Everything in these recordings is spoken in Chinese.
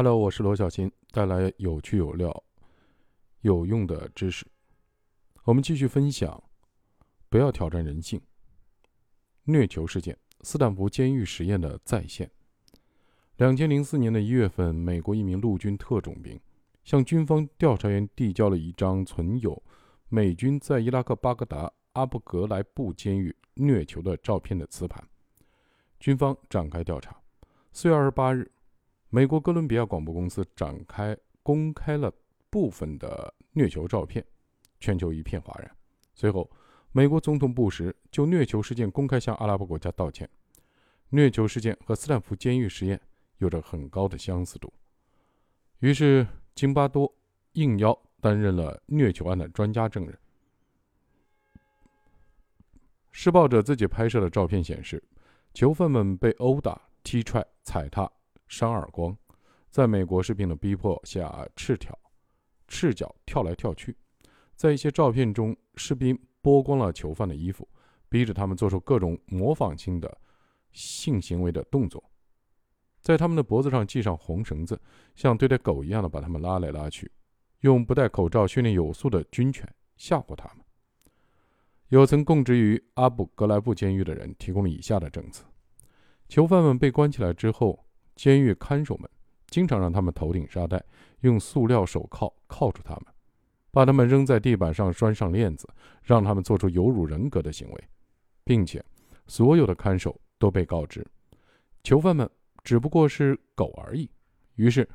Hello，我是罗小新，带来有趣有料、有用的知识。我们继续分享，不要挑战人性。虐囚事件，斯坦福监狱实验的再现。两千零四年的一月份，美国一名陆军特种兵向军方调查员递交了一张存有美军在伊拉克巴格达阿布格莱布监狱虐囚的照片的磁盘。军方展开调查。四月二十八日。美国哥伦比亚广播公司展开公开了部分的虐囚照片，全球一片哗然。随后，美国总统布什就虐囚事件公开向阿拉伯国家道歉。虐囚事件和斯坦福监狱实验有着很高的相似度，于是津巴多应邀担任了虐囚案的专家证人。施暴者自己拍摄的照片显示，囚犯们被殴打、踢踹、踩踏。扇耳光，在美国士兵的逼迫下，赤条、赤脚跳来跳去。在一些照片中，士兵剥光了囚犯的衣服，逼着他们做出各种模仿性的性行为的动作，在他们的脖子上系上红绳子，像对待狗一样的把他们拉来拉去，用不戴口罩、训练有素的军犬吓唬他们。有曾供职于阿布格莱布监狱的人提供了以下的证词：囚犯们被关起来之后。监狱看守们经常让他们头顶沙袋，用塑料手铐铐住他们，把他们扔在地板上拴上链子，让他们做出有辱人格的行为，并且所有的看守都被告知，囚犯们只不过是狗而已。于是，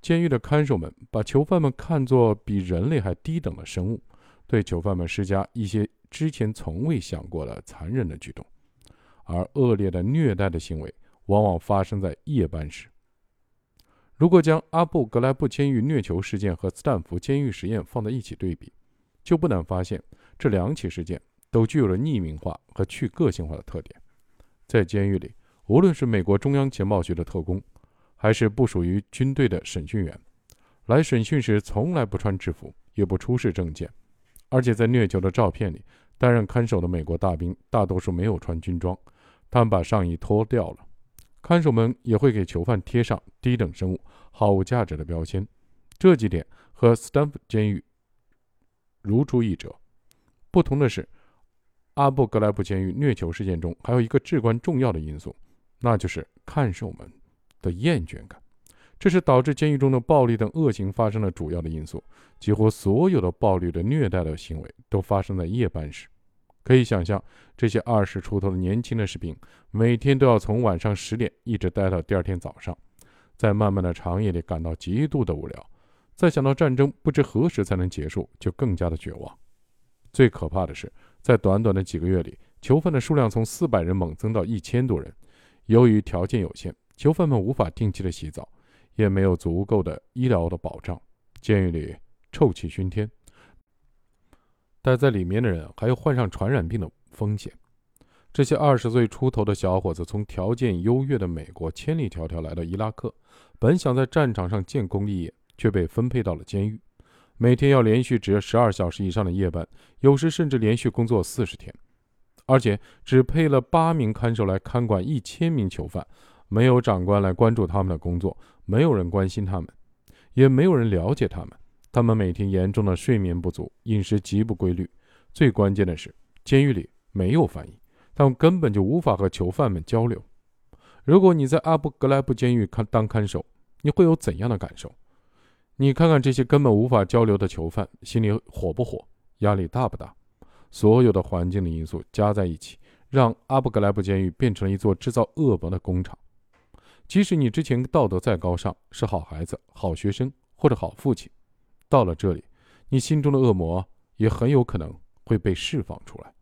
监狱的看守们把囚犯们看作比人类还低等的生物，对囚犯们施加一些之前从未想过的残忍的举动，而恶劣的虐待的行为。往往发生在夜班时。如果将阿布格莱布监狱虐囚事件和斯坦福监狱实验放在一起对比，就不难发现，这两起事件都具有了匿名化和去个性化的特点。在监狱里，无论是美国中央情报局的特工，还是不属于军队的审讯员，来审讯时从来不穿制服，也不出示证件，而且在虐囚的照片里，担任看守的美国大兵大多数没有穿军装，他们把上衣脱掉了。看守们也会给囚犯贴上“低等生物”“毫无价值”的标签，这几点和斯坦福监狱如出一辙。不同的是，阿布格莱布监狱虐囚事件中还有一个至关重要的因素，那就是看守们的厌倦感。这是导致监狱中的暴力等恶行发生的主要的因素。几乎所有的暴力的虐待的行为都发生在夜班时。可以想象，这些二十出头的年轻的士兵，每天都要从晚上十点一直待到第二天早上，在漫漫的长夜里感到极度的无聊。再想到战争不知何时才能结束，就更加的绝望。最可怕的是，在短短的几个月里，囚犯的数量从四百人猛增到一千多人。由于条件有限，囚犯们无法定期的洗澡，也没有足够的医疗的保障，监狱里臭气熏天。待在里面的人还有患上传染病的风险。这些二十岁出头的小伙子从条件优越的美国千里迢迢来到伊拉克，本想在战场上建功立业，却被分配到了监狱，每天要连续值十二小时以上的夜班，有时甚至连续工作四十天，而且只配了八名看守来看管一千名囚犯，没有长官来关注他们的工作，没有人关心他们，也没有人了解他们。他们每天严重的睡眠不足，饮食极不规律。最关键的是，监狱里没有翻译，他们根本就无法和囚犯们交流。如果你在阿布格莱布监狱看当看守，你会有怎样的感受？你看看这些根本无法交流的囚犯，心里火不火？压力大不大？所有的环境的因素加在一起，让阿布格莱布监狱变成了一座制造恶魔的工厂。即使你之前道德再高尚，是好孩子、好学生或者好父亲。到了这里，你心中的恶魔也很有可能会被释放出来。